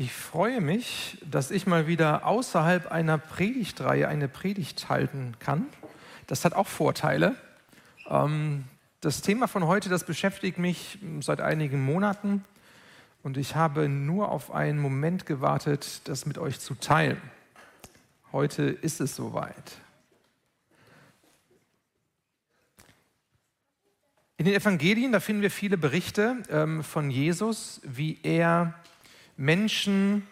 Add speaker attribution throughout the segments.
Speaker 1: Ich freue mich, dass ich mal wieder außerhalb einer Predigtreihe eine Predigt halten kann. Das hat auch Vorteile. Ähm, das Thema von heute, das beschäftigt mich seit einigen Monaten und ich habe nur auf einen Moment gewartet, das mit euch zu teilen. Heute ist es soweit. In den Evangelien, da finden wir viele Berichte ähm, von Jesus, wie er Menschen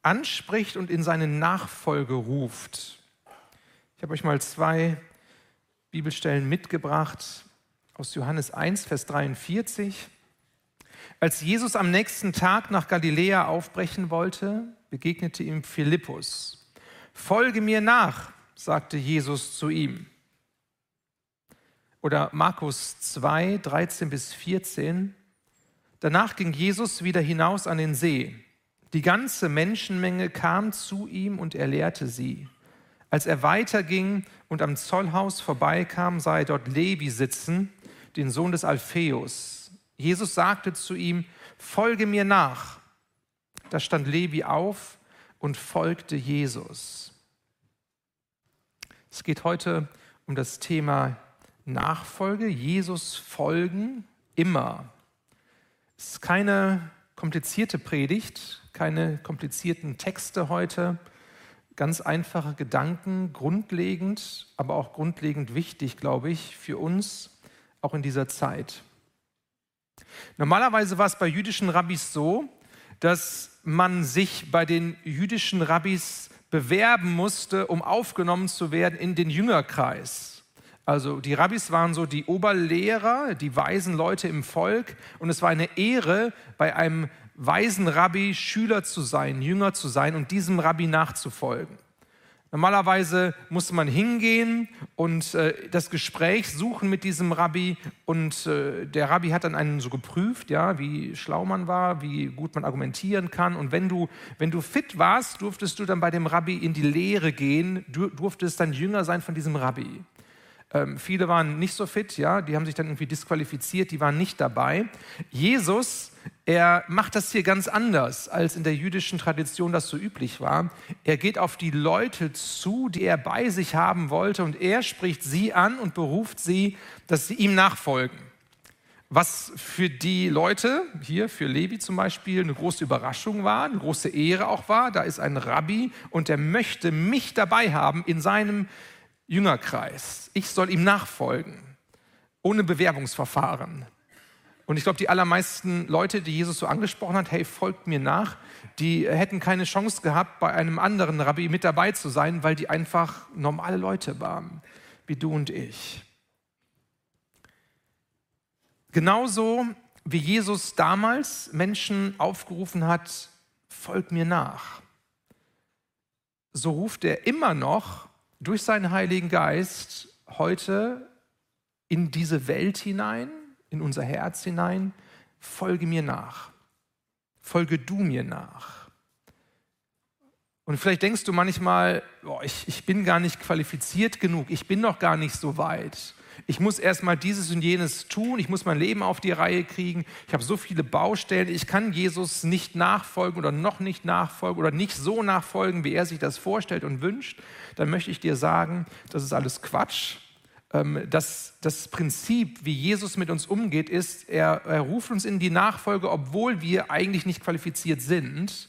Speaker 1: anspricht und in seine Nachfolge ruft. Ich habe euch mal zwei Bibelstellen mitgebracht aus Johannes 1, Vers 43. Als Jesus am nächsten Tag nach Galiläa aufbrechen wollte, begegnete ihm Philippus. Folge mir nach, sagte Jesus zu ihm. Oder Markus 2, 13 bis 14. Danach ging Jesus wieder hinaus an den See. Die ganze Menschenmenge kam zu ihm und er lehrte sie. Als er weiterging und am Zollhaus vorbeikam, sah er dort Levi sitzen, den Sohn des Alpheus. Jesus sagte zu ihm, folge mir nach. Da stand Levi auf und folgte Jesus. Es geht heute um das Thema Nachfolge, Jesus folgen immer. Es ist keine komplizierte Predigt, keine komplizierten Texte heute, ganz einfache Gedanken, grundlegend, aber auch grundlegend wichtig, glaube ich, für uns, auch in dieser Zeit. Normalerweise war es bei jüdischen Rabbis so, dass man sich bei den jüdischen Rabbis bewerben musste, um aufgenommen zu werden in den Jüngerkreis. Also die Rabbis waren so die Oberlehrer, die weisen Leute im Volk und es war eine Ehre, bei einem weisen Rabbi Schüler zu sein, Jünger zu sein und diesem Rabbi nachzufolgen. Normalerweise musste man hingehen und äh, das Gespräch suchen mit diesem Rabbi und äh, der Rabbi hat dann einen so geprüft, ja, wie schlau man war, wie gut man argumentieren kann und wenn du, wenn du fit warst, durftest du dann bei dem Rabbi in die Lehre gehen, du durftest dann Jünger sein von diesem Rabbi. Ähm, viele waren nicht so fit, ja, die haben sich dann irgendwie disqualifiziert, die waren nicht dabei. Jesus, er macht das hier ganz anders, als in der jüdischen Tradition das so üblich war. Er geht auf die Leute zu, die er bei sich haben wollte, und er spricht sie an und beruft sie, dass sie ihm nachfolgen. Was für die Leute, hier für Levi zum Beispiel, eine große Überraschung war, eine große Ehre auch war. Da ist ein Rabbi und der möchte mich dabei haben in seinem Jüngerkreis. Ich soll ihm nachfolgen, ohne Bewerbungsverfahren. Und ich glaube, die allermeisten Leute, die Jesus so angesprochen hat, hey, folgt mir nach, die hätten keine Chance gehabt, bei einem anderen Rabbi mit dabei zu sein, weil die einfach normale Leute waren, wie du und ich. Genauso wie Jesus damals Menschen aufgerufen hat, folgt mir nach. So ruft er immer noch durch seinen Heiligen Geist heute in diese Welt hinein, in unser Herz hinein, folge mir nach. Folge du mir nach. Und vielleicht denkst du manchmal, boah, ich, ich bin gar nicht qualifiziert genug, ich bin noch gar nicht so weit ich muss erstmal dieses und jenes tun, ich muss mein Leben auf die Reihe kriegen, ich habe so viele Baustellen, ich kann Jesus nicht nachfolgen oder noch nicht nachfolgen oder nicht so nachfolgen, wie er sich das vorstellt und wünscht, dann möchte ich dir sagen, das ist alles Quatsch. Ähm, das, das Prinzip, wie Jesus mit uns umgeht, ist, er, er ruft uns in die Nachfolge, obwohl wir eigentlich nicht qualifiziert sind.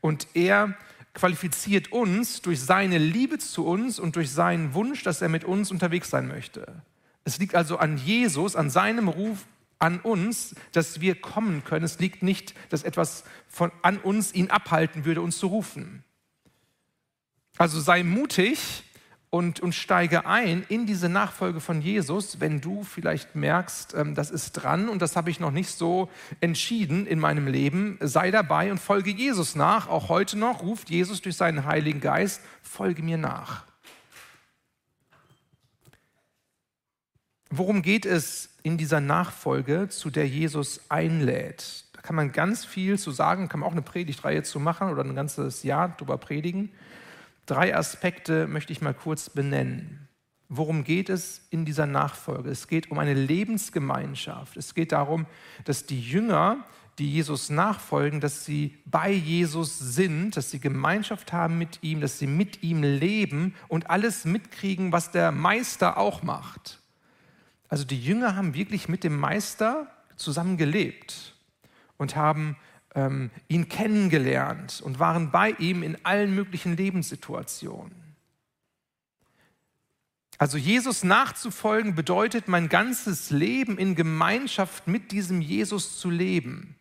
Speaker 1: Und er qualifiziert uns durch seine Liebe zu uns und durch seinen Wunsch, dass er mit uns unterwegs sein möchte. Es liegt also an Jesus, an seinem Ruf an uns, dass wir kommen können. Es liegt nicht, dass etwas von, an uns ihn abhalten würde, uns zu rufen. Also sei mutig und, und steige ein in diese Nachfolge von Jesus, wenn du vielleicht merkst, ähm, das ist dran und das habe ich noch nicht so entschieden in meinem Leben. Sei dabei und folge Jesus nach. Auch heute noch ruft Jesus durch seinen Heiligen Geist, folge mir nach. Worum geht es in dieser Nachfolge, zu der Jesus einlädt? Da kann man ganz viel zu sagen, kann man auch eine Predigtreihe zu machen oder ein ganzes Jahr drüber predigen. Drei Aspekte möchte ich mal kurz benennen. Worum geht es in dieser Nachfolge? Es geht um eine Lebensgemeinschaft. Es geht darum, dass die Jünger, die Jesus nachfolgen, dass sie bei Jesus sind, dass sie Gemeinschaft haben mit ihm, dass sie mit ihm leben und alles mitkriegen, was der Meister auch macht. Also die Jünger haben wirklich mit dem Meister zusammen gelebt und haben ähm, ihn kennengelernt und waren bei ihm in allen möglichen Lebenssituationen. Also Jesus nachzufolgen bedeutet, mein ganzes Leben in Gemeinschaft mit diesem Jesus zu leben.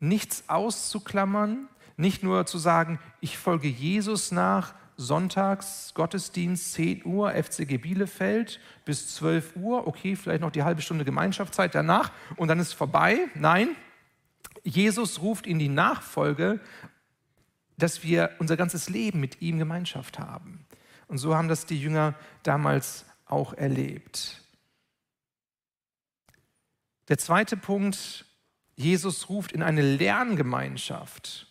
Speaker 1: Nichts auszuklammern, nicht nur zu sagen, ich folge Jesus nach, sonntags Gottesdienst 10 Uhr, FCG Bielefeld bis 12 Uhr, okay, vielleicht noch die halbe Stunde Gemeinschaftszeit danach und dann ist vorbei. Nein, Jesus ruft in die Nachfolge, dass wir unser ganzes Leben mit ihm Gemeinschaft haben. Und so haben das die Jünger damals auch erlebt. Der zweite Punkt, Jesus ruft in eine Lerngemeinschaft.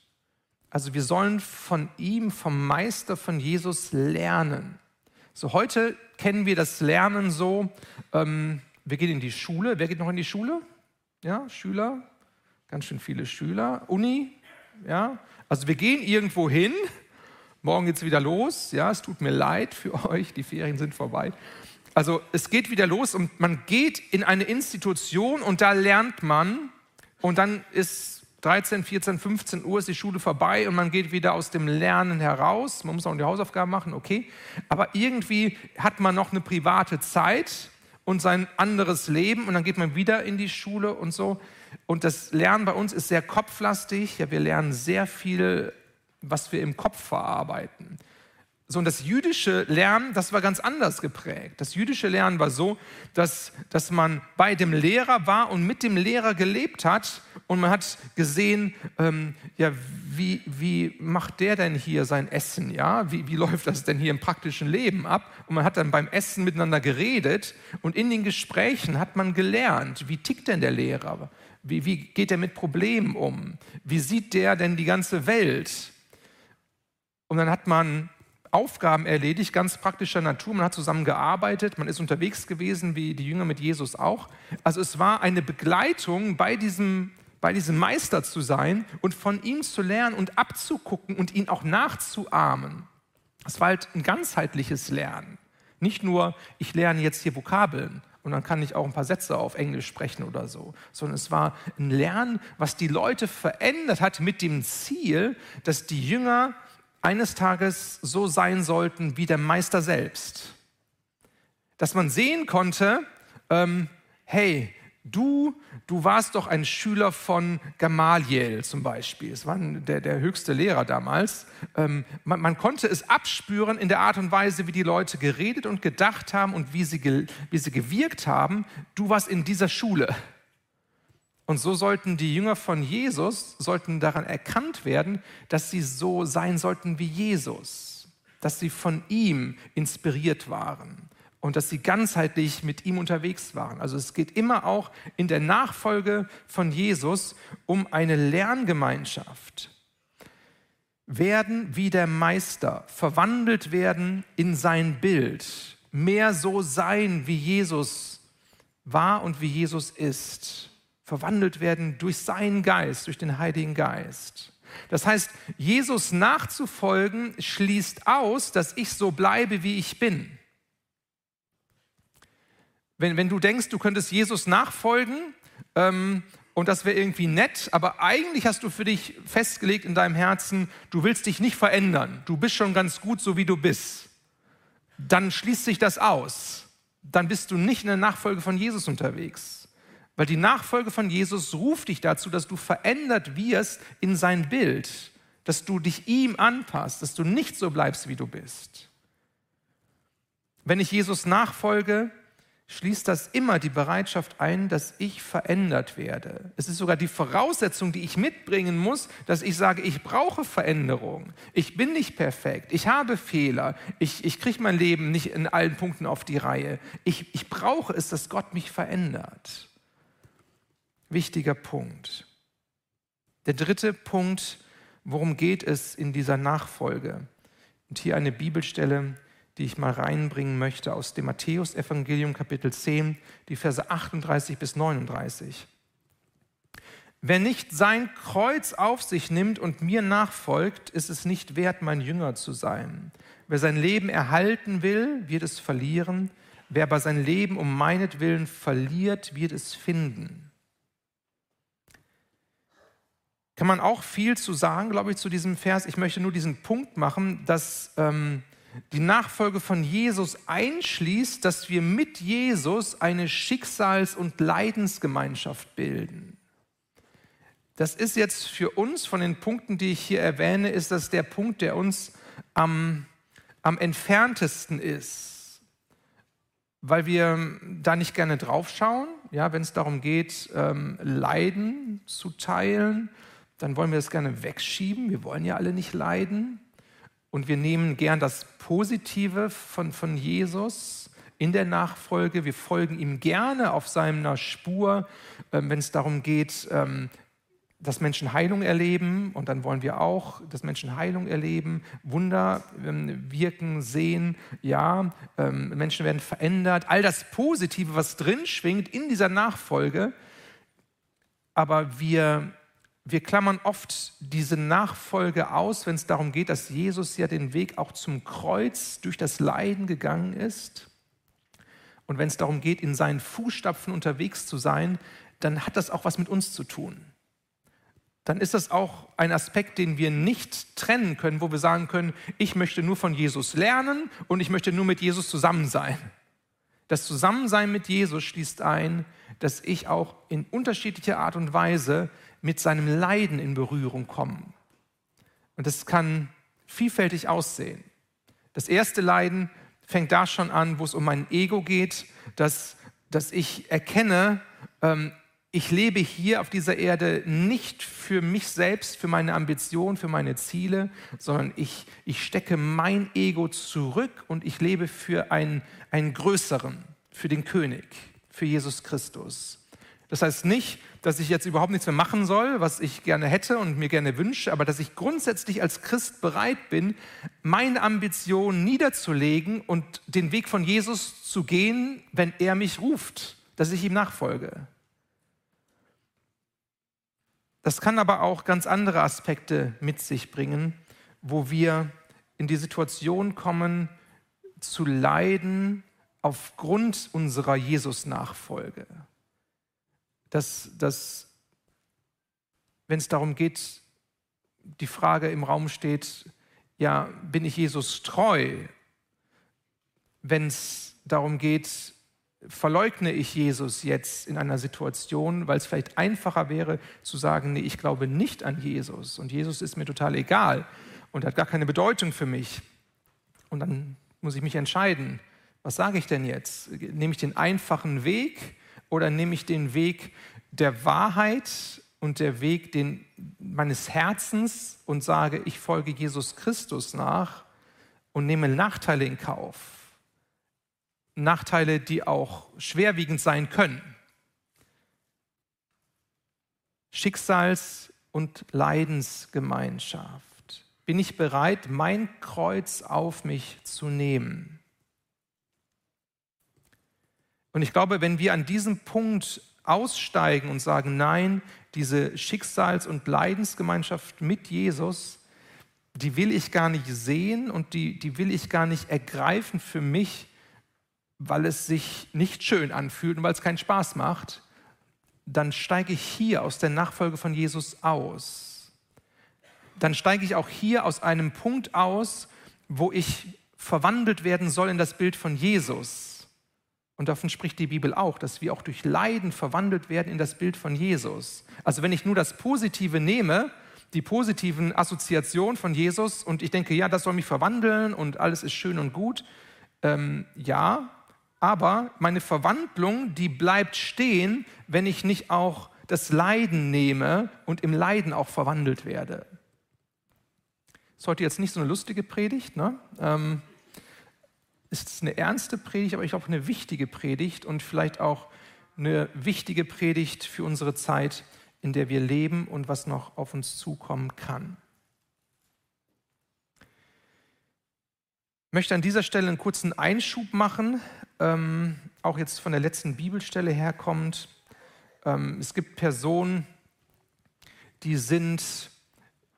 Speaker 1: Also wir sollen von ihm, vom Meister von Jesus lernen. So heute kennen wir das Lernen so, ähm, wir gehen in die Schule. Wer geht noch in die Schule? Ja, Schüler, ganz schön viele Schüler. Uni, ja. Also wir gehen irgendwo hin Morgen geht es wieder los. Ja, es tut mir leid für euch, die Ferien sind vorbei. Also es geht wieder los und man geht in eine Institution und da lernt man und dann ist 13, 14, 15 Uhr ist die Schule vorbei und man geht wieder aus dem Lernen heraus. Man muss auch die Hausaufgaben machen, okay. Aber irgendwie hat man noch eine private Zeit und sein anderes Leben und dann geht man wieder in die Schule und so. Und das Lernen bei uns ist sehr kopflastig. Ja, wir lernen sehr viel was wir im Kopf verarbeiten. So, und das jüdische Lernen, das war ganz anders geprägt. Das jüdische Lernen war so, dass, dass man bei dem Lehrer war und mit dem Lehrer gelebt hat und man hat gesehen, ähm, ja, wie, wie macht der denn hier sein Essen, ja? Wie, wie läuft das denn hier im praktischen Leben ab? Und man hat dann beim Essen miteinander geredet und in den Gesprächen hat man gelernt, wie tickt denn der Lehrer? Wie, wie geht er mit Problemen um? Wie sieht der denn die ganze Welt? Und dann hat man Aufgaben erledigt, ganz praktischer Natur. Man hat zusammen gearbeitet, man ist unterwegs gewesen, wie die Jünger mit Jesus auch. Also es war eine Begleitung, bei diesem, bei diesem Meister zu sein und von ihm zu lernen und abzugucken und ihn auch nachzuahmen. Es war halt ein ganzheitliches Lernen. Nicht nur, ich lerne jetzt hier Vokabeln und dann kann ich auch ein paar Sätze auf Englisch sprechen oder so, sondern es war ein Lernen, was die Leute verändert hat mit dem Ziel, dass die Jünger eines Tages so sein sollten wie der Meister selbst. Dass man sehen konnte, ähm, hey, du, du warst doch ein Schüler von Gamaliel zum Beispiel. Es war der, der höchste Lehrer damals. Ähm, man, man, konnte es abspüren in der Art und Weise, wie die Leute geredet und gedacht haben und wie sie, wie sie gewirkt haben. Du warst in dieser Schule. Und so sollten die Jünger von Jesus, sollten daran erkannt werden, dass sie so sein sollten wie Jesus, dass sie von ihm inspiriert waren und dass sie ganzheitlich mit ihm unterwegs waren. Also es geht immer auch in der Nachfolge von Jesus um eine Lerngemeinschaft. Werden wie der Meister, verwandelt werden in sein Bild, mehr so sein, wie Jesus war und wie Jesus ist verwandelt werden durch seinen Geist, durch den Heiligen Geist. Das heißt, Jesus nachzufolgen schließt aus, dass ich so bleibe, wie ich bin. Wenn, wenn du denkst, du könntest Jesus nachfolgen ähm, und das wäre irgendwie nett, aber eigentlich hast du für dich festgelegt in deinem Herzen, du willst dich nicht verändern, du bist schon ganz gut, so wie du bist, dann schließt sich das aus. Dann bist du nicht in der Nachfolge von Jesus unterwegs. Weil die Nachfolge von Jesus ruft dich dazu, dass du verändert wirst in sein Bild, dass du dich ihm anpasst, dass du nicht so bleibst, wie du bist. Wenn ich Jesus nachfolge, schließt das immer die Bereitschaft ein, dass ich verändert werde. Es ist sogar die Voraussetzung, die ich mitbringen muss, dass ich sage, ich brauche Veränderung. Ich bin nicht perfekt. Ich habe Fehler. Ich, ich kriege mein Leben nicht in allen Punkten auf die Reihe. Ich, ich brauche es, dass Gott mich verändert wichtiger Punkt. Der dritte Punkt, worum geht es in dieser Nachfolge? Und hier eine Bibelstelle, die ich mal reinbringen möchte aus dem Matthäusevangelium Kapitel 10, die Verse 38 bis 39. Wer nicht sein Kreuz auf sich nimmt und mir nachfolgt, ist es nicht wert, mein Jünger zu sein. Wer sein Leben erhalten will, wird es verlieren. Wer aber sein Leben um meinetwillen verliert, wird es finden. Kann man auch viel zu sagen, glaube ich, zu diesem Vers. Ich möchte nur diesen Punkt machen, dass ähm, die Nachfolge von Jesus einschließt, dass wir mit Jesus eine Schicksals- und Leidensgemeinschaft bilden. Das ist jetzt für uns von den Punkten, die ich hier erwähne, ist das der Punkt, der uns am, am entferntesten ist, weil wir da nicht gerne drauf schauen. Ja, wenn es darum geht, ähm, Leiden zu teilen, dann wollen wir es gerne wegschieben. Wir wollen ja alle nicht leiden. Und wir nehmen gern das Positive von, von Jesus in der Nachfolge. Wir folgen ihm gerne auf seiner Spur, ähm, wenn es darum geht, ähm, dass Menschen Heilung erleben. Und dann wollen wir auch, dass Menschen Heilung erleben, Wunder ähm, wirken, sehen. Ja, ähm, Menschen werden verändert. All das Positive, was drin schwingt in dieser Nachfolge. Aber wir wir klammern oft diese Nachfolge aus, wenn es darum geht, dass Jesus ja den Weg auch zum Kreuz durch das Leiden gegangen ist. Und wenn es darum geht, in seinen Fußstapfen unterwegs zu sein, dann hat das auch was mit uns zu tun. Dann ist das auch ein Aspekt, den wir nicht trennen können, wo wir sagen können, ich möchte nur von Jesus lernen und ich möchte nur mit Jesus zusammen sein. Das Zusammensein mit Jesus schließt ein, dass ich auch in unterschiedlicher Art und Weise mit seinem Leiden in Berührung kommen. Und das kann vielfältig aussehen. Das erste Leiden fängt da schon an, wo es um mein Ego geht, dass, dass ich erkenne, ähm, ich lebe hier auf dieser Erde nicht für mich selbst, für meine Ambition, für meine Ziele, sondern ich, ich stecke mein Ego zurück und ich lebe für einen, einen größeren, für den König, für Jesus Christus. Das heißt nicht, dass ich jetzt überhaupt nichts mehr machen soll, was ich gerne hätte und mir gerne wünsche, aber dass ich grundsätzlich als Christ bereit bin, meine Ambition niederzulegen und den Weg von Jesus zu gehen, wenn er mich ruft, dass ich ihm nachfolge. Das kann aber auch ganz andere Aspekte mit sich bringen, wo wir in die Situation kommen, zu leiden aufgrund unserer Jesus-Nachfolge dass, dass wenn es darum geht, die Frage im Raum steht, ja, bin ich Jesus treu? Wenn es darum geht, verleugne ich Jesus jetzt in einer Situation, weil es vielleicht einfacher wäre zu sagen, nee, ich glaube nicht an Jesus und Jesus ist mir total egal und hat gar keine Bedeutung für mich. Und dann muss ich mich entscheiden, was sage ich denn jetzt? Nehme ich den einfachen Weg oder nehme ich den Weg der Wahrheit und der Weg den, meines Herzens und sage, ich folge Jesus Christus nach und nehme Nachteile in Kauf? Nachteile, die auch schwerwiegend sein können. Schicksals- und Leidensgemeinschaft. Bin ich bereit, mein Kreuz auf mich zu nehmen? Und ich glaube, wenn wir an diesem Punkt aussteigen und sagen, nein, diese Schicksals- und Leidensgemeinschaft mit Jesus, die will ich gar nicht sehen und die, die will ich gar nicht ergreifen für mich, weil es sich nicht schön anfühlt und weil es keinen Spaß macht, dann steige ich hier aus der Nachfolge von Jesus aus. Dann steige ich auch hier aus einem Punkt aus, wo ich verwandelt werden soll in das Bild von Jesus. Und davon spricht die Bibel auch, dass wir auch durch Leiden verwandelt werden in das Bild von Jesus. Also wenn ich nur das Positive nehme, die positiven Assoziationen von Jesus und ich denke, ja, das soll mich verwandeln und alles ist schön und gut, ähm, ja, aber meine Verwandlung, die bleibt stehen, wenn ich nicht auch das Leiden nehme und im Leiden auch verwandelt werde. Das ist heute jetzt nicht so eine lustige Predigt, ne? Ähm, ist eine ernste Predigt, aber ich glaube eine wichtige Predigt und vielleicht auch eine wichtige Predigt für unsere Zeit, in der wir leben und was noch auf uns zukommen kann. Ich möchte an dieser Stelle einen kurzen Einschub machen, ähm, auch jetzt von der letzten Bibelstelle herkommt. Ähm, es gibt Personen, die sind,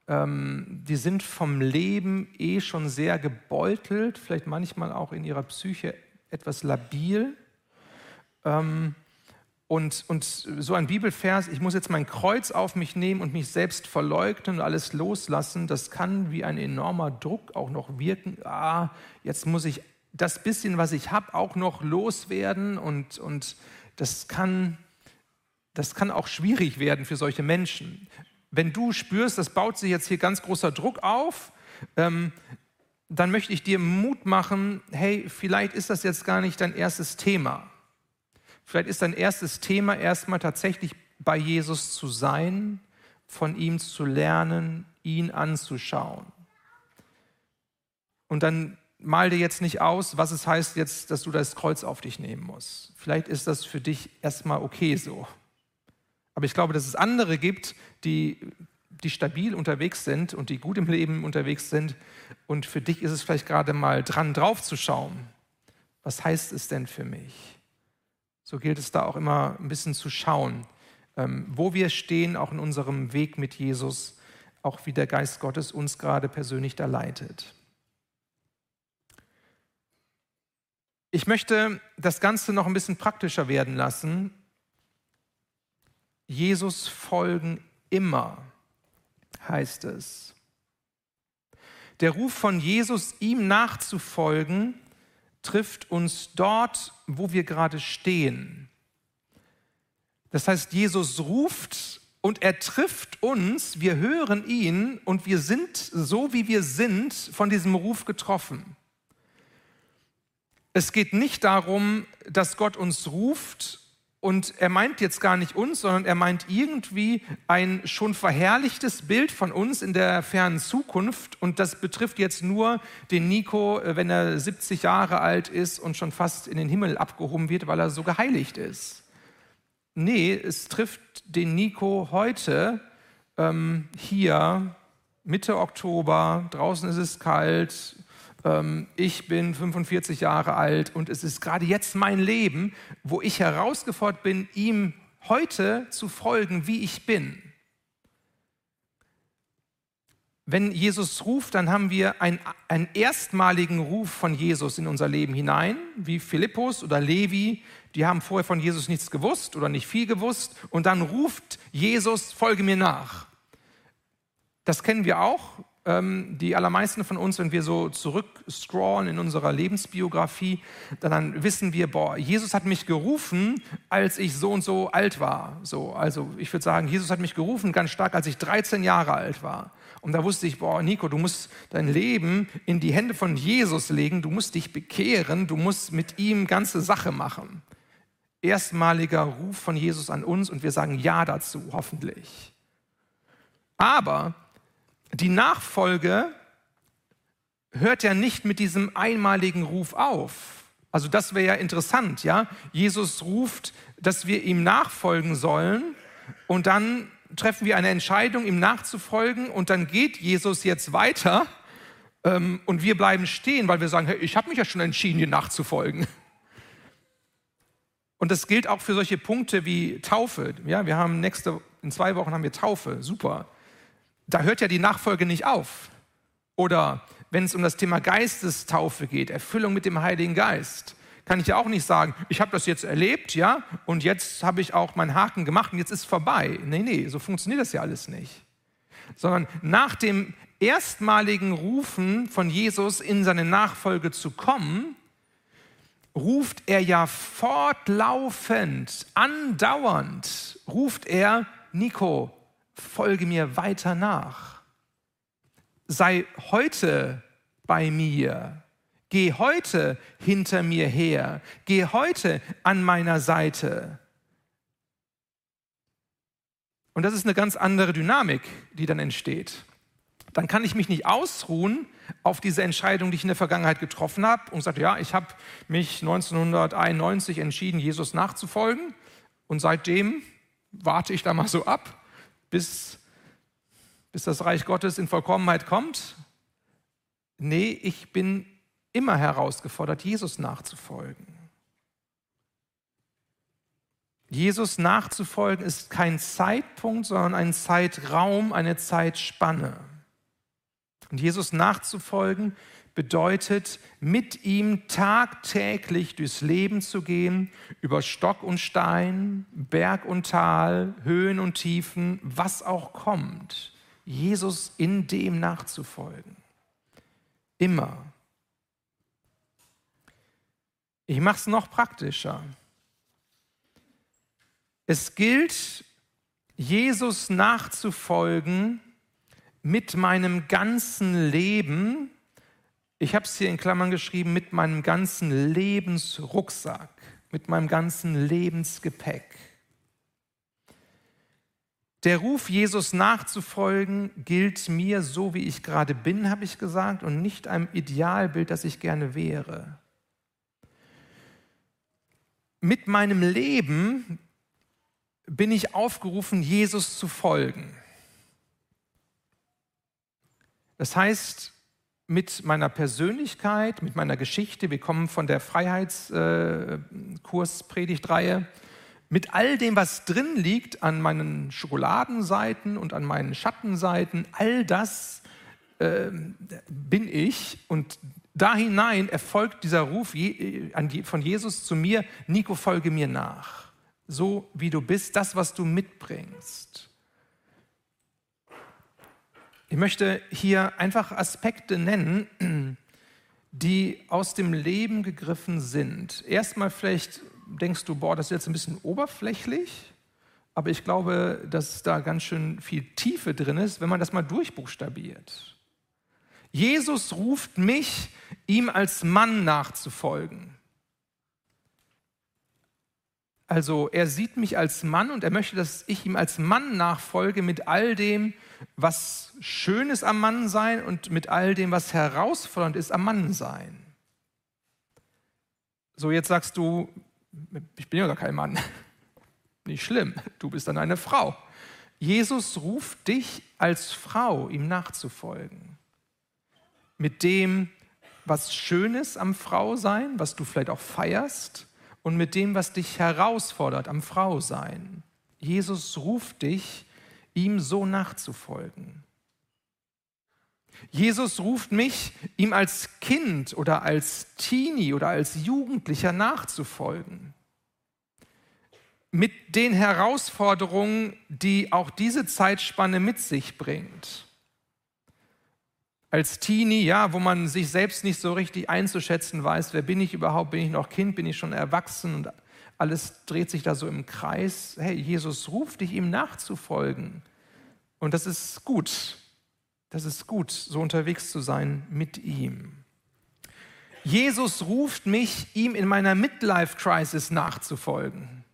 Speaker 1: ähm, die sind vom Leben eh schon sehr gebeutelt, vielleicht manchmal auch in ihrer Psyche etwas labil. Ähm, und, und so ein Bibelvers, ich muss jetzt mein Kreuz auf mich nehmen und mich selbst verleugnen und alles loslassen, das kann wie ein enormer Druck auch noch wirken. Ah, jetzt muss ich das bisschen, was ich habe, auch noch loswerden und, und das, kann, das kann auch schwierig werden für solche Menschen. Wenn du spürst, das baut sich jetzt hier ganz großer Druck auf, ähm, dann möchte ich dir Mut machen, hey, vielleicht ist das jetzt gar nicht dein erstes Thema. Vielleicht ist dein erstes Thema erstmal tatsächlich bei Jesus zu sein, von ihm zu lernen, ihn anzuschauen. Und dann mal dir jetzt nicht aus, was es heißt jetzt, dass du das Kreuz auf dich nehmen musst. Vielleicht ist das für dich erstmal okay so. Aber ich glaube, dass es andere gibt, die, die stabil unterwegs sind und die gut im Leben unterwegs sind. Und für dich ist es vielleicht gerade mal dran drauf zu schauen. Was heißt es denn für mich? So gilt es da auch immer ein bisschen zu schauen, ähm, wo wir stehen, auch in unserem Weg mit Jesus, auch wie der Geist Gottes uns gerade persönlich da leitet. Ich möchte das Ganze noch ein bisschen praktischer werden lassen. Jesus folgen immer, heißt es. Der Ruf von Jesus, ihm nachzufolgen, trifft uns dort, wo wir gerade stehen. Das heißt, Jesus ruft und er trifft uns, wir hören ihn und wir sind so, wie wir sind, von diesem Ruf getroffen. Es geht nicht darum, dass Gott uns ruft und er meint jetzt gar nicht uns, sondern er meint irgendwie ein schon verherrlichtes Bild von uns in der fernen Zukunft. Und das betrifft jetzt nur den Nico, äh, wenn er 70 Jahre alt ist und schon fast in den Himmel abgehoben wird, weil er so geheiligt ist. Nee, es trifft den Nico heute ähm, hier, Mitte Oktober, draußen ist es kalt, ich bin 45 Jahre alt und es ist gerade jetzt mein Leben, wo ich herausgefordert bin, ihm heute zu folgen, wie ich bin. Wenn Jesus ruft, dann haben wir einen, einen erstmaligen Ruf von Jesus in unser Leben hinein, wie Philippus oder Levi, die haben vorher von Jesus nichts gewusst oder nicht viel gewusst und dann ruft Jesus, folge mir nach. Das kennen wir auch ähm, die allermeisten von uns, wenn wir so zurückscrollen in unserer Lebensbiografie, dann wissen wir, boah, Jesus hat mich gerufen, als ich so und so alt war. So, also ich würde sagen, Jesus hat mich gerufen ganz stark, als ich 13 Jahre alt war. Und da wusste ich, boah, Nico, du musst dein Leben in die Hände von Jesus legen, du musst dich bekehren, du musst mit ihm ganze Sache machen. Erstmaliger Ruf von Jesus an uns und wir sagen Ja dazu, hoffentlich. Aber die Nachfolge hört ja nicht mit diesem einmaligen Ruf auf. Also das wäre ja interessant, ja? Jesus ruft, dass wir ihm nachfolgen sollen und dann treffen wir eine Entscheidung, ihm nachzufolgen und dann geht Jesus jetzt weiter ähm, und wir bleiben stehen, weil wir sagen, hey, ich habe mich ja schon entschieden, dir nachzufolgen. Und das gilt auch für solche Punkte wie Taufe. Ja, wir haben nächste, in zwei Wochen haben wir Taufe, super da hört ja die Nachfolge nicht auf. Oder wenn es um das Thema Geistestaufe geht, Erfüllung mit dem Heiligen Geist, kann ich ja auch nicht sagen, ich habe das jetzt erlebt, ja, und jetzt habe ich auch meinen Haken gemacht und jetzt ist vorbei. Nee, nee, so funktioniert das ja alles nicht. Sondern nach dem erstmaligen Rufen von Jesus in seine Nachfolge zu kommen, ruft er ja fortlaufend, andauernd, ruft er, Nico, folge mir weiter nach. Sei heute bei mir. Geh heute hinter mir her. Geh heute an meiner Seite. Und das ist eine ganz andere Dynamik, die dann entsteht. Dann kann ich mich nicht ausruhen auf diese Entscheidung, die ich in der Vergangenheit getroffen habe und sage, ja, ich habe mich 1991 entschieden, Jesus nachzufolgen und seitdem warte ich da mal so ab bis, bis das Reich Gottes in Vollkommenheit kommt? Nee, ich bin immer herausgefordert, Jesus nachzufolgen. Jesus nachzufolgen ist kein Zeitpunkt, sondern ein Zeitraum, eine Zeitspanne. Und Jesus nachzufolgen bedeutet, mit ihm tagtäglich durchs Leben zu gehen, über Stock und Stein, Berg und Tal, Höhen und Tiefen, was auch kommt. Jesus in dem nachzufolgen. Immer. Ich mache es noch praktischer. Es gilt, Jesus nachzufolgen mit meinem ganzen Leben. Ich habe es hier in Klammern geschrieben, mit meinem ganzen Lebensrucksack, mit meinem ganzen Lebensgepäck. Der Ruf, Jesus nachzufolgen, gilt mir so, wie ich gerade bin, habe ich gesagt, und nicht einem Idealbild, das ich gerne wäre. Mit meinem Leben bin ich aufgerufen, Jesus zu folgen. Das heißt, mit meiner Persönlichkeit, mit meiner Geschichte, wir kommen von der Freiheitskurs-Predigtreihe, äh, mit all dem, was drin liegt an meinen Schokoladenseiten und an meinen Schattenseiten, all das äh, bin ich und da hinein erfolgt dieser Ruf von Jesus zu mir, Nico, folge mir nach so wie du bist, das, was du mitbringst. Ich möchte hier einfach Aspekte nennen, die aus dem Leben gegriffen sind. Erstmal vielleicht denkst du, boah, das ist jetzt ein bisschen oberflächlich, aber ich glaube, dass da ganz schön viel Tiefe drin ist, wenn man das mal durchbuchstabiert. Jesus ruft mich, ihm als Mann nachzufolgen. Also er sieht mich als Mann und er möchte, dass ich ihm als Mann nachfolge mit all dem, was schön ist am Mannsein und mit all dem, was herausfordernd ist am Mannsein. So, jetzt sagst du, ich bin ja gar kein Mann. Nicht schlimm, du bist dann eine Frau. Jesus ruft dich als Frau, ihm nachzufolgen. Mit dem, was schön ist am Frausein, was du vielleicht auch feierst, und mit dem, was dich herausfordert am Frausein. Jesus ruft dich, ihm so nachzufolgen. Jesus ruft mich, ihm als Kind oder als Teenie oder als Jugendlicher nachzufolgen. Mit den Herausforderungen, die auch diese Zeitspanne mit sich bringt als Teenie, ja, wo man sich selbst nicht so richtig einzuschätzen weiß, wer bin ich überhaupt, bin ich noch Kind, bin ich schon erwachsen und alles dreht sich da so im Kreis. Hey, Jesus ruft dich, ihm nachzufolgen. Und das ist gut. Das ist gut, so unterwegs zu sein mit ihm. Jesus ruft mich, ihm in meiner Midlife-Crisis nachzufolgen.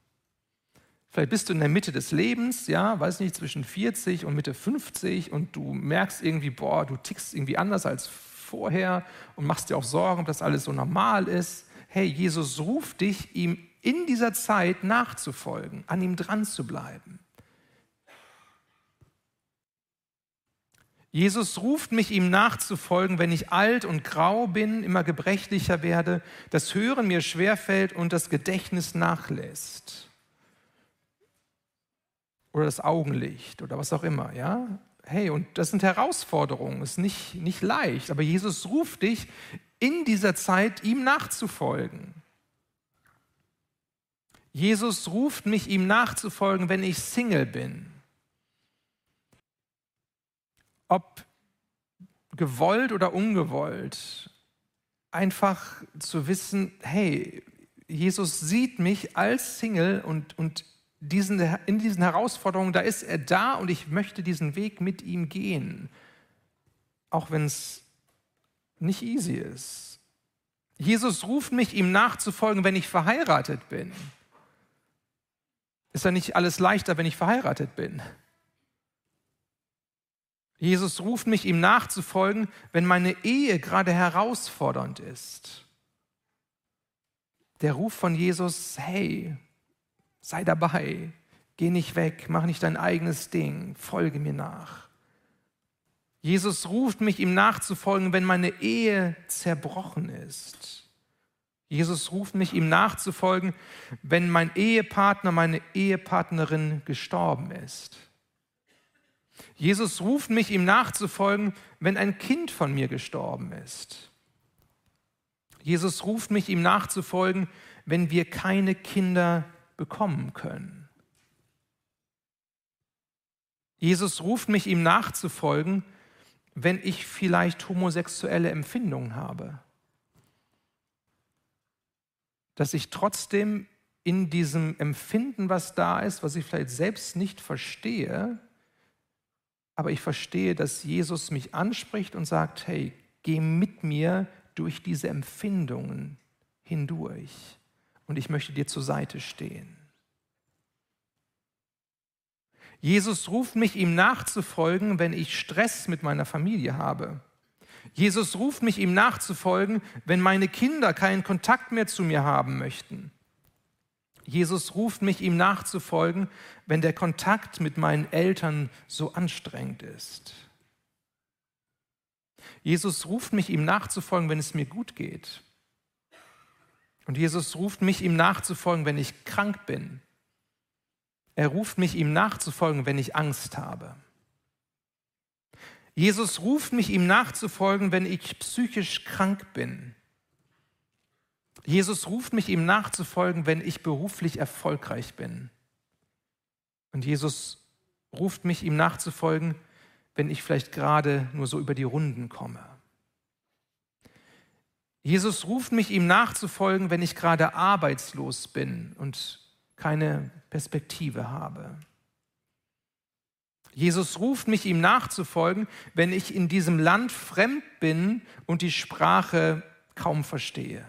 Speaker 1: Vielleicht bist du in der Mitte des Lebens, ja, weiß nicht, zwischen 40 und Mitte 50 und du merkst irgendwie, boah, du tickst irgendwie anders als vorher und machst dir auch Sorgen, ob das alles so normal ist. Hey, Jesus ruft dich, ihm in dieser Zeit nachzufolgen, an ihm dran zu bleiben. Jesus ruft mich, ihm nachzufolgen, wenn ich alt und grau bin, immer gebrechlicher werde, das Hören mir schwerfällt und das Gedächtnis nachlässt oder das Augenlicht oder was auch immer, ja? Hey, und das sind Herausforderungen, ist nicht, nicht leicht, aber Jesus ruft dich in dieser Zeit, ihm nachzufolgen. Jesus ruft mich, ihm nachzufolgen, wenn ich Single bin. Ob gewollt oder ungewollt, einfach zu wissen, hey, Jesus sieht mich als Single und, und diesen, in diesen Herausforderungen, da ist er da und ich möchte diesen Weg mit ihm gehen, auch wenn es nicht easy ist. Jesus ruft mich, ihm nachzufolgen, wenn ich verheiratet bin. Ist ja nicht alles leichter, wenn ich verheiratet bin. Jesus ruft mich, ihm nachzufolgen, wenn meine Ehe gerade herausfordernd ist. Der Ruf von Jesus, hey, Sei dabei, geh nicht weg, mach nicht dein eigenes Ding, folge mir nach. Jesus ruft mich, ihm nachzufolgen, wenn meine Ehe zerbrochen ist. Jesus ruft mich, ihm nachzufolgen, wenn mein Ehepartner, meine Ehepartnerin gestorben ist. Jesus ruft mich, ihm nachzufolgen, wenn ein Kind von mir gestorben ist. Jesus ruft mich, ihm nachzufolgen, wenn wir keine Kinder bekommen können. Jesus ruft mich, ihm nachzufolgen, wenn ich vielleicht homosexuelle Empfindungen habe. Dass ich trotzdem in diesem Empfinden, was da ist, was ich vielleicht selbst nicht verstehe, aber ich verstehe, dass Jesus mich anspricht und sagt, hey, geh mit mir durch diese Empfindungen hindurch und ich möchte dir zur Seite stehen. Jesus ruft mich, ihm nachzufolgen, wenn ich Stress mit meiner Familie habe. Jesus ruft mich, ihm nachzufolgen, wenn meine Kinder keinen Kontakt mehr zu mir haben möchten. Jesus ruft mich, ihm nachzufolgen, wenn der Kontakt mit meinen Eltern so anstrengend ist. Jesus ruft mich, ihm nachzufolgen, wenn es mir gut geht. Und Jesus ruft mich, ihm nachzufolgen, wenn ich krank bin. Er ruft mich, ihm nachzufolgen, wenn ich Angst habe. Jesus ruft mich, ihm nachzufolgen, wenn ich psychisch krank bin. Jesus ruft mich, ihm nachzufolgen, wenn ich beruflich erfolgreich bin. Und Jesus ruft mich, ihm nachzufolgen, wenn ich vielleicht gerade nur so über die Runden komme. Jesus ruft mich, ihm nachzufolgen, wenn ich gerade arbeitslos bin und keine Perspektive habe. Jesus ruft mich, ihm nachzufolgen, wenn ich in diesem Land fremd bin und die Sprache kaum verstehe.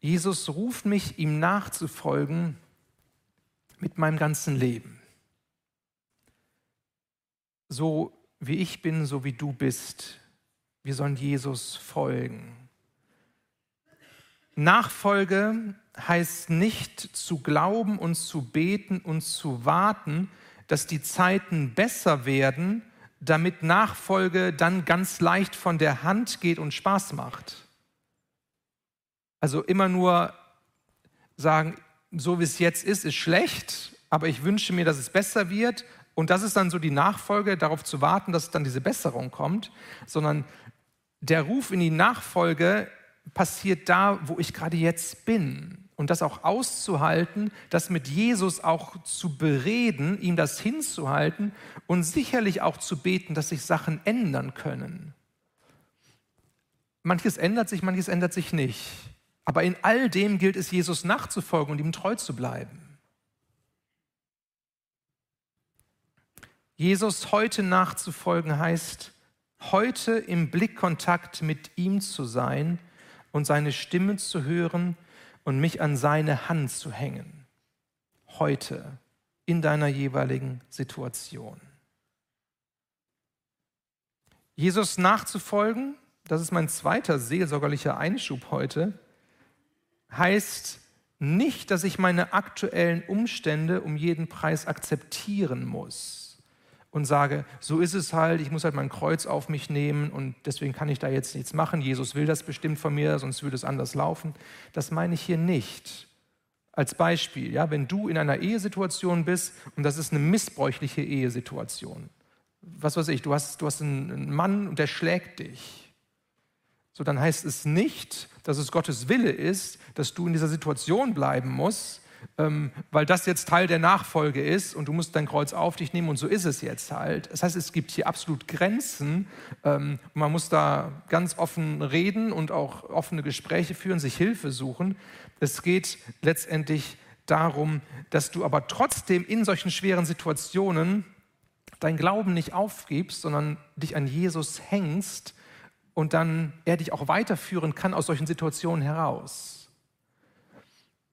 Speaker 1: Jesus ruft mich, ihm nachzufolgen mit meinem ganzen Leben. So wie ich bin, so wie du bist, wir sollen Jesus folgen. Nachfolge heißt nicht zu glauben und zu beten und zu warten, dass die Zeiten besser werden, damit Nachfolge dann ganz leicht von der Hand geht und Spaß macht. Also immer nur sagen, so wie es jetzt ist, ist schlecht, aber ich wünsche mir, dass es besser wird. Und das ist dann so die Nachfolge, darauf zu warten, dass dann diese Besserung kommt, sondern der Ruf in die Nachfolge passiert da, wo ich gerade jetzt bin. Und das auch auszuhalten, das mit Jesus auch zu bereden, ihm das hinzuhalten und sicherlich auch zu beten, dass sich Sachen ändern können. Manches ändert sich, manches ändert sich nicht. Aber in all dem gilt es, Jesus nachzufolgen und ihm treu zu bleiben. Jesus heute nachzufolgen heißt, heute im Blickkontakt mit ihm zu sein und seine Stimme zu hören und mich an seine Hand zu hängen. Heute in deiner jeweiligen Situation. Jesus nachzufolgen, das ist mein zweiter seelsorgerlicher Einschub heute, heißt nicht, dass ich meine aktuellen Umstände um jeden Preis akzeptieren muss und sage, so ist es halt, ich muss halt mein Kreuz auf mich nehmen und deswegen kann ich da jetzt nichts machen. Jesus will das bestimmt von mir, sonst würde es anders laufen. Das meine ich hier nicht. Als Beispiel, ja, wenn du in einer Ehesituation bist und das ist eine missbräuchliche Ehesituation. Was weiß ich, du hast, du hast einen Mann und der schlägt dich so dann heißt es nicht, dass es Gottes Wille ist, dass du in dieser Situation bleiben musst, ähm, weil das jetzt Teil der Nachfolge ist und du musst dein Kreuz auf dich nehmen und so ist es jetzt halt. Das heißt, es gibt hier absolut Grenzen. Ähm, man muss da ganz offen reden und auch offene Gespräche führen, sich Hilfe suchen. Es geht letztendlich darum, dass du aber trotzdem in solchen schweren Situationen dein Glauben nicht aufgibst, sondern dich an Jesus hängst und dann er dich auch weiterführen kann aus solchen Situationen heraus.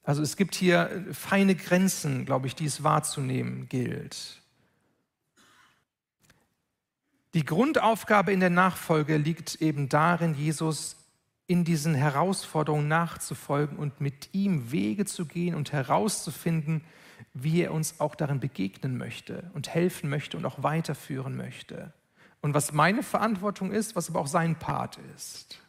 Speaker 1: Also es gibt hier feine Grenzen, glaube ich, die es wahrzunehmen gilt. Die Grundaufgabe in der Nachfolge liegt eben darin, Jesus in diesen Herausforderungen nachzufolgen und mit ihm Wege zu gehen und herauszufinden, wie er uns auch darin begegnen möchte und helfen möchte und auch weiterführen möchte und was meine Verantwortung ist, was aber auch sein Part ist.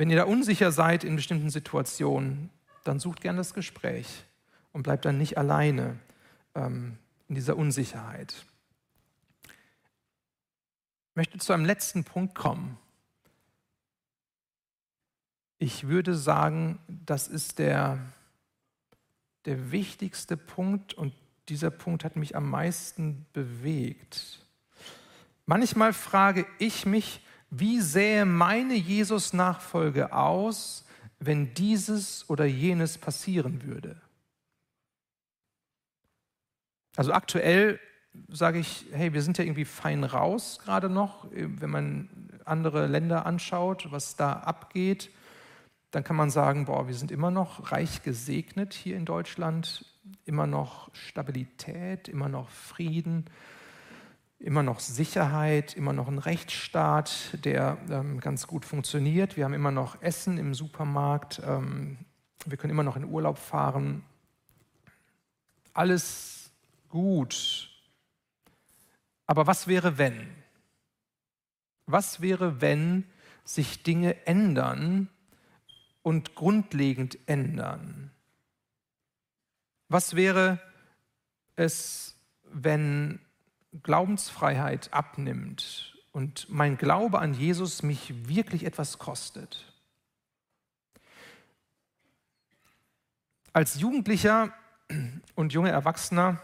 Speaker 1: Wenn ihr da unsicher seid in bestimmten Situationen, dann sucht gern das Gespräch und bleibt dann nicht alleine ähm, in dieser Unsicherheit. Ich möchte zu einem letzten Punkt kommen. Ich würde sagen, das ist der, der wichtigste Punkt und dieser Punkt hat mich am meisten bewegt. Manchmal frage ich mich, wie sähe meine Jesus-Nachfolge aus, wenn dieses oder jenes passieren würde? Also aktuell sage ich, hey, wir sind ja irgendwie fein raus gerade noch, wenn man andere Länder anschaut, was da abgeht, dann kann man sagen, boah, wir sind immer noch reich gesegnet hier in Deutschland, immer noch Stabilität, immer noch Frieden, immer noch Sicherheit, immer noch ein Rechtsstaat, der ähm, ganz gut funktioniert. Wir haben immer noch Essen im Supermarkt, ähm, wir können immer noch in Urlaub fahren. Alles gut. Aber was wäre, wenn? Was wäre, wenn sich Dinge ändern und grundlegend ändern? Was wäre es, wenn Glaubensfreiheit abnimmt und mein Glaube an Jesus mich wirklich etwas kostet? Als Jugendlicher und junger Erwachsener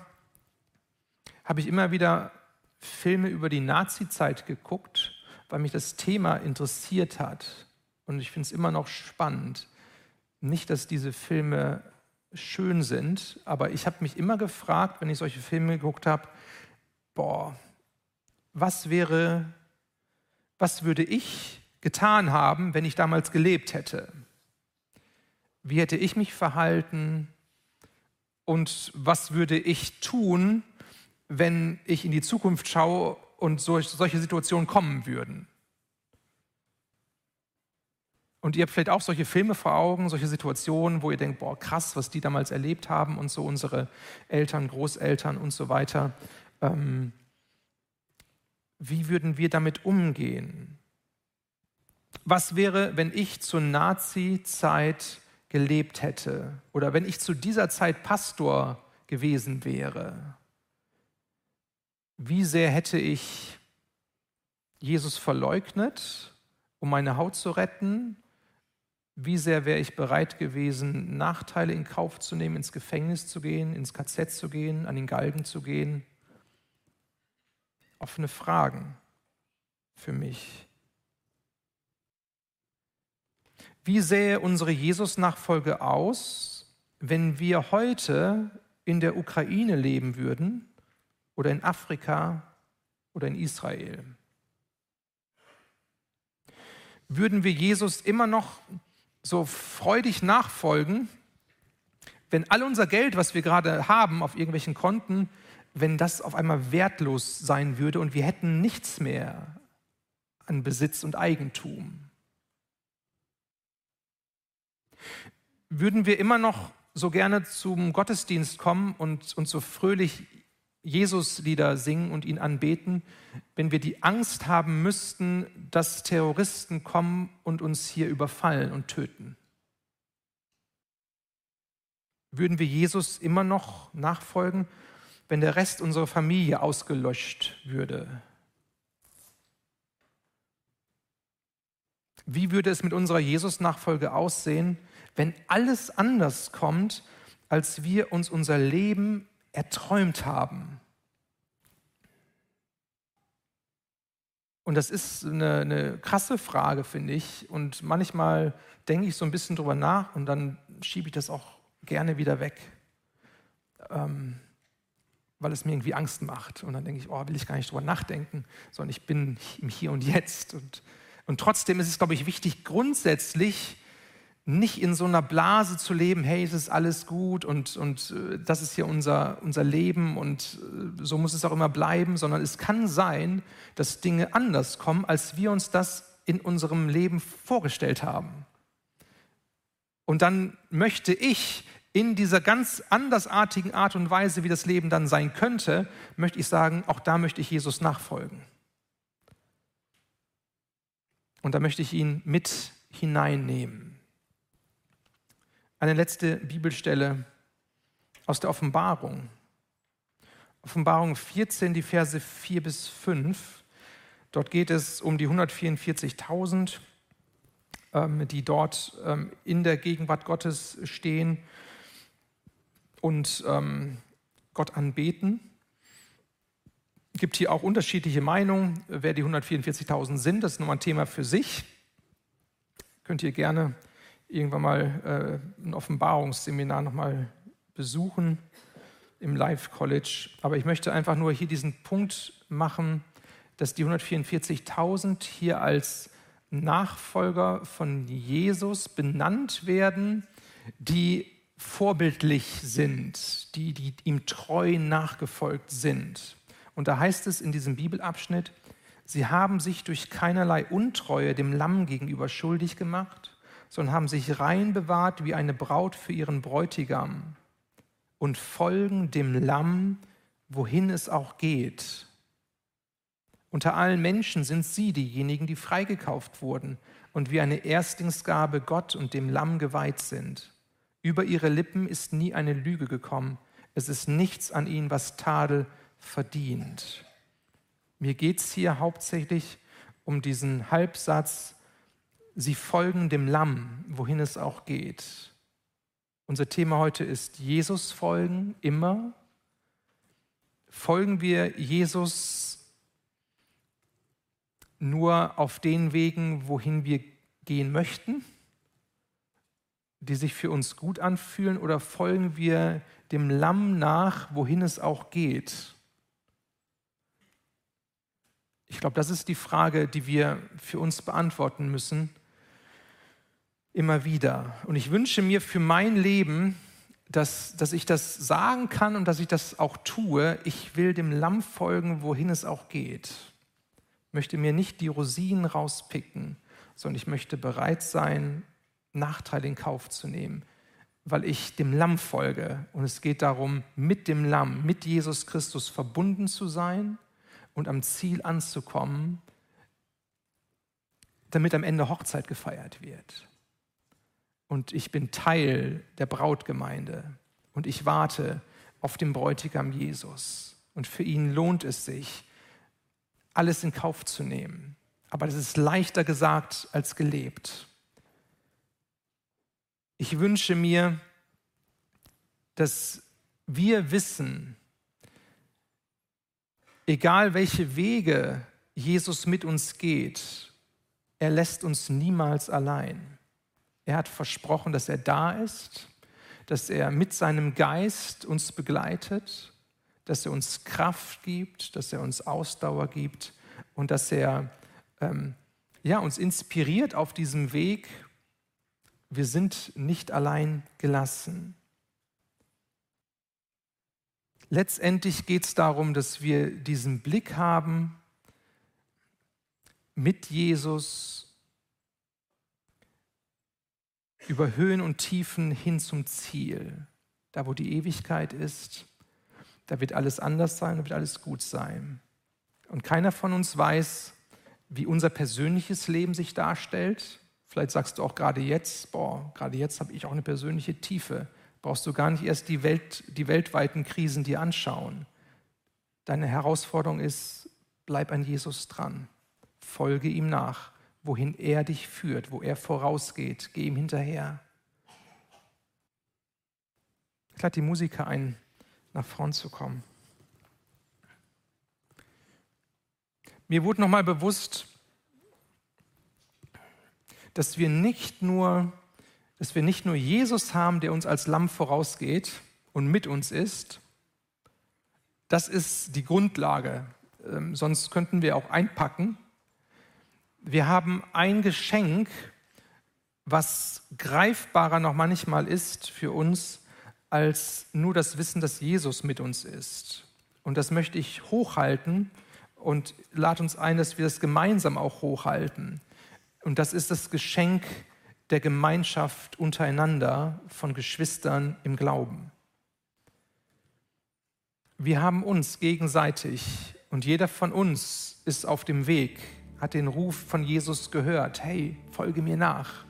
Speaker 1: habe ich immer wieder Filme über die Nazi-Zeit geguckt, weil mich das Thema interessiert hat. Und ich finde es immer noch spannend. Nicht, dass diese Filme schön sind, aber ich habe mich immer gefragt, wenn ich solche Filme geguckt habe, boah, was wäre, was würde ich getan haben, wenn ich damals gelebt hätte? Wie hätte ich mich verhalten? Und was würde ich tun, wenn ich in die Zukunft schaue und solche Situationen kommen würden? Und ihr habt vielleicht auch solche Filme vor Augen, solche Situationen, wo ihr denkt, boah, krass, was die damals erlebt haben und so unsere Eltern, Großeltern und so weiter. Ähm, wie würden wir damit umgehen? Was wäre, wenn ich zur Nazi-Zeit gelebt hätte oder wenn ich zu dieser Zeit Pastor gewesen wäre? Wie sehr hätte ich Jesus verleugnet, um meine Haut zu retten? Wie sehr wäre ich bereit gewesen, Nachteile in Kauf zu nehmen, ins Gefängnis zu gehen, ins KZ zu gehen, an den Galgen zu gehen? Offene Fragen für mich. Wie sähe unsere Jesus-Nachfolge aus, wenn wir heute in der Ukraine leben würden oder in Afrika oder in Israel? Würden wir Jesus immer noch so freudig nachfolgen, wenn all unser Geld, was wir gerade haben auf irgendwelchen Konten, wenn das auf einmal wertlos sein würde und wir hätten nichts mehr an Besitz und Eigentum? Würden wir immer noch so gerne zum Gottesdienst kommen und, und so fröhlich Jesus-Lieder singen und ihn anbeten, wenn wir die Angst haben müssten, dass Terroristen kommen und uns hier überfallen und töten? Würden wir Jesus immer noch nachfolgen, wenn der Rest unserer Familie ausgelöscht würde? Wie würde es mit unserer Jesus-Nachfolge aussehen, wenn alles anders kommt, als wir uns unser Leben erträumt haben. Und das ist eine, eine krasse Frage, finde ich. Und manchmal denke ich so ein bisschen drüber nach und dann schiebe ich das auch gerne wieder weg, ähm, weil es mir irgendwie Angst macht. Und dann denke ich, oh, will ich gar nicht drüber nachdenken, sondern ich bin im Hier und Jetzt. Und, und trotzdem ist es, glaube ich, wichtig, grundsätzlich nicht in so einer Blase zu leben, hey, es ist alles gut und, und äh, das ist hier unser, unser Leben und äh, so muss es auch immer bleiben, sondern es kann sein, dass Dinge anders kommen, als wir uns das in unserem Leben vorgestellt haben. Und dann möchte ich in dieser ganz andersartigen Art und Weise, wie das Leben dann sein könnte, möchte ich sagen, auch da möchte ich Jesus nachfolgen. Und da möchte ich ihn mit hineinnehmen. Eine letzte Bibelstelle aus der Offenbarung. Offenbarung 14, die Verse 4 bis 5. Dort geht es um die 144.000, ähm, die dort ähm, in der Gegenwart Gottes stehen und ähm, Gott anbeten. Es gibt hier auch unterschiedliche Meinungen, wer die 144.000 sind. Das ist nochmal ein Thema für sich. Könnt ihr gerne irgendwann mal äh, ein Offenbarungsseminar nochmal besuchen im Life College. Aber ich möchte einfach nur hier diesen Punkt machen, dass die 144.000 hier als Nachfolger von Jesus benannt werden, die vorbildlich sind, die, die ihm treu nachgefolgt sind. Und da heißt es in diesem Bibelabschnitt, sie haben sich durch keinerlei Untreue dem Lamm gegenüber schuldig gemacht, sondern haben sich rein bewahrt wie eine Braut für ihren Bräutigam und folgen dem Lamm, wohin es auch geht. Unter allen Menschen sind sie diejenigen, die freigekauft wurden und wie eine Erstlingsgabe Gott und dem Lamm geweiht sind. Über ihre Lippen ist nie eine Lüge gekommen. Es ist nichts an ihnen, was Tadel verdient. Mir geht es hier hauptsächlich um diesen Halbsatz, sie folgen dem Lamm, wohin es auch geht. Unser Thema heute ist Jesus folgen, immer. Folgen wir Jesus nur auf den Wegen, wohin wir gehen möchten, die sich für uns gut anfühlen, oder folgen wir dem Lamm nach, wohin es auch geht? Ich glaube, das ist die Frage, die wir für uns beantworten müssen immer wieder. Und ich wünsche mir für mein Leben, dass, dass ich das sagen kann und dass ich das auch tue. Ich will dem Lamm folgen, wohin es auch geht. Ich möchte mir nicht die Rosinen rauspicken, sondern ich möchte bereit sein, Nachteil in Kauf zu nehmen, weil ich dem Lamm folge. Und es geht darum, mit dem Lamm, mit Jesus Christus verbunden zu sein und am Ziel anzukommen, damit am Ende Hochzeit gefeiert wird und ich bin Teil der Brautgemeinde und ich warte auf den Bräutigam Jesus. Und für ihn lohnt es sich, alles in Kauf zu nehmen. Aber das ist leichter gesagt als gelebt. Ich wünsche mir, dass wir wissen, egal welche Wege Jesus mit uns geht, er lässt uns niemals allein. Er hat versprochen, dass er da ist, dass er mit seinem Geist uns begleitet, dass er uns Kraft gibt, dass er uns Ausdauer gibt und dass er ähm, ja, uns inspiriert auf diesem Weg. Wir sind nicht allein gelassen. Letztendlich geht es darum, dass wir diesen Blick haben mit Jesus über Höhen und Tiefen hin zum Ziel. Da, wo die Ewigkeit ist, da wird alles anders sein, da wird alles gut sein. Und keiner von uns weiß, wie unser persönliches Leben sich darstellt. Vielleicht sagst du auch gerade jetzt, boah, gerade jetzt habe ich auch eine persönliche Tiefe. Brauchst du gar nicht erst die, Welt, die weltweiten Krisen dir anschauen. Deine Herausforderung ist, bleib an Jesus dran. Folge ihm nach wohin er dich führt, wo er vorausgeht. Geh ihm hinterher. Ich lade die Musiker ein, nach vorn zu kommen. Mir wurde nochmal bewusst, dass wir nicht nur, dass wir nicht nur Jesus haben, der uns als Lamm vorausgeht und mit uns ist. Das ist die Grundlage. Ähm, sonst könnten wir auch einpacken wir haben ein Geschenk, was greifbarer noch manchmal ist für uns, als nur das Wissen, dass Jesus mit uns ist. Und das möchte ich hochhalten und lade uns ein, dass wir das gemeinsam auch hochhalten. Und das ist das Geschenk der Gemeinschaft untereinander von Geschwistern im Glauben. Wir haben uns gegenseitig und jeder von uns ist auf dem Weg hat den Ruf von Jesus gehört, hey, folge mir nach.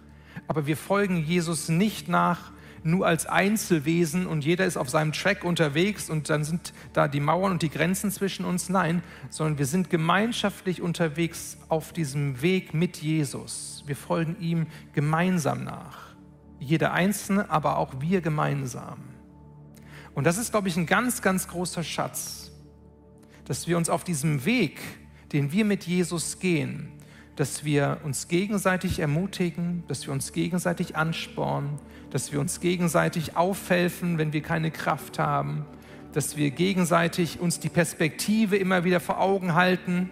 Speaker 1: Aber wir folgen Jesus nicht nach nur als Einzelwesen und jeder ist auf seinem Track unterwegs und dann sind da die Mauern und die Grenzen zwischen uns. Nein, sondern wir sind gemeinschaftlich unterwegs auf diesem Weg mit Jesus. Wir folgen ihm gemeinsam nach. Jeder Einzelne, aber auch wir gemeinsam. Und das ist, glaube ich, ein ganz, ganz großer Schatz, dass wir uns auf diesem Weg, den wir mit Jesus gehen, dass wir uns gegenseitig ermutigen, dass wir uns gegenseitig anspornen, dass wir uns gegenseitig aufhelfen, wenn wir keine Kraft haben, dass wir gegenseitig uns die Perspektive immer wieder vor Augen halten,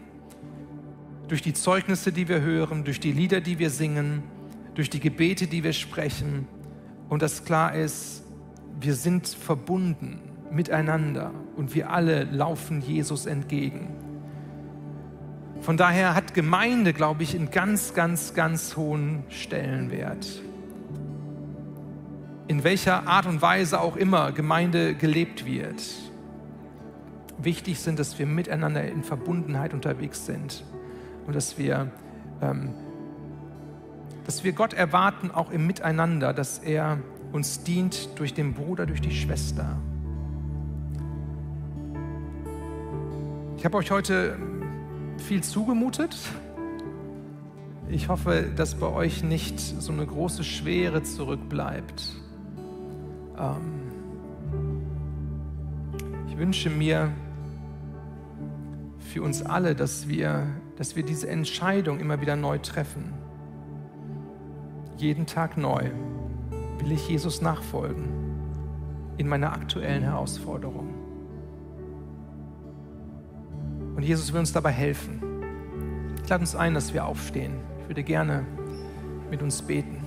Speaker 1: durch die Zeugnisse, die wir hören, durch die Lieder, die wir singen, durch die Gebete, die wir sprechen und dass klar ist, wir sind verbunden miteinander und wir alle laufen Jesus entgegen. Von daher hat Gemeinde, glaube ich, einen ganz, ganz, ganz hohen Stellenwert. In welcher Art und Weise auch immer Gemeinde gelebt wird. Wichtig sind, dass wir miteinander in Verbundenheit unterwegs sind und dass wir, ähm, dass wir Gott erwarten, auch im Miteinander, dass er uns dient durch den Bruder, durch die Schwester. Ich habe euch heute viel zugemutet. Ich hoffe, dass bei euch nicht so eine große Schwere zurückbleibt. Ähm ich wünsche mir für uns alle, dass wir, dass wir diese Entscheidung immer wieder neu treffen. Jeden Tag neu will ich Jesus nachfolgen in meiner aktuellen Herausforderung. Und Jesus will uns dabei helfen. Ich lade uns ein, dass wir aufstehen. Ich würde gerne mit uns beten.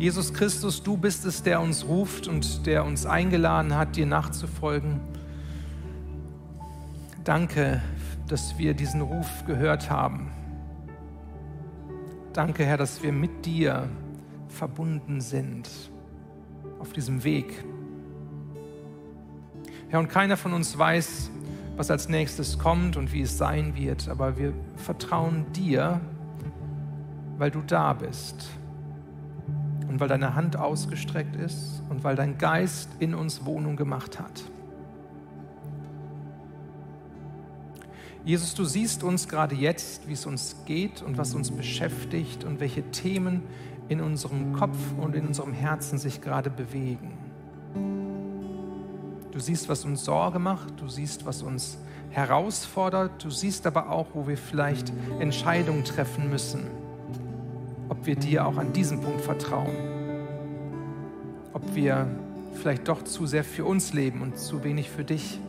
Speaker 1: Jesus Christus, du bist es, der uns ruft und der uns eingeladen hat, dir nachzufolgen. Danke, dass wir diesen Ruf gehört haben. Danke, Herr, dass wir mit dir verbunden sind auf diesem Weg. Herr, und keiner von uns weiß, was als nächstes kommt und wie es sein wird, aber wir vertrauen dir, weil du da bist und weil deine Hand ausgestreckt ist und weil dein Geist in uns Wohnung gemacht hat. Jesus, du siehst uns gerade jetzt, wie es uns geht und was uns beschäftigt und welche Themen in unserem Kopf und in unserem Herzen sich gerade bewegen. Du siehst, was uns Sorge macht, du siehst, was uns herausfordert, du siehst aber auch, wo wir vielleicht Entscheidungen treffen müssen, ob wir dir auch an diesem Punkt vertrauen, ob wir vielleicht doch zu sehr für uns leben und zu wenig für dich.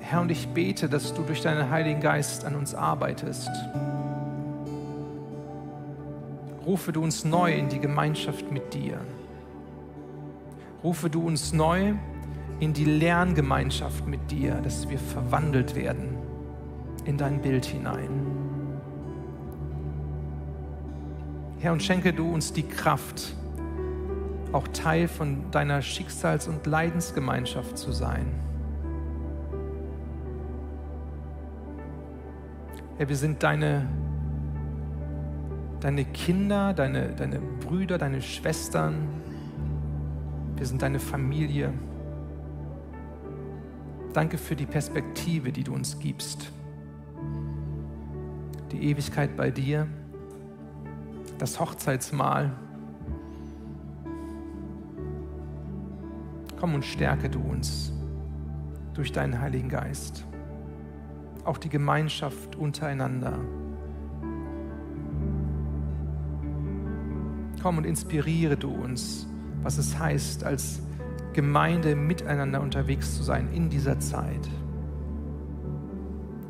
Speaker 1: Herr, und ich bete, dass du durch deinen Heiligen Geist an uns arbeitest rufe du uns neu in die Gemeinschaft mit dir. Rufe du uns neu in die Lerngemeinschaft mit dir, dass wir verwandelt werden in dein Bild hinein. Herr, und schenke du uns die Kraft, auch Teil von deiner Schicksals- und Leidensgemeinschaft zu sein. Herr, wir sind deine deine Kinder, deine, deine Brüder, deine Schwestern. Wir sind deine Familie. Danke für die Perspektive, die du uns gibst. Die Ewigkeit bei dir, das Hochzeitsmahl. Komm und stärke du uns durch deinen Heiligen Geist. Auch die Gemeinschaft untereinander. Komm und inspiriere du uns, was es heißt, als Gemeinde miteinander unterwegs zu sein in dieser Zeit.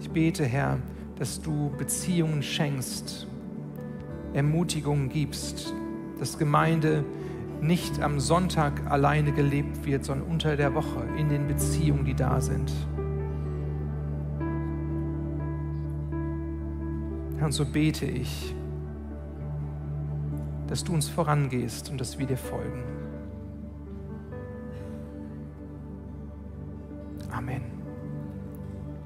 Speaker 1: Ich bete, Herr, dass du Beziehungen schenkst, Ermutigungen gibst, dass Gemeinde nicht am Sonntag alleine gelebt wird, sondern unter der Woche in den Beziehungen, die da sind. Und so bete ich, dass du uns vorangehst und dass wir dir folgen.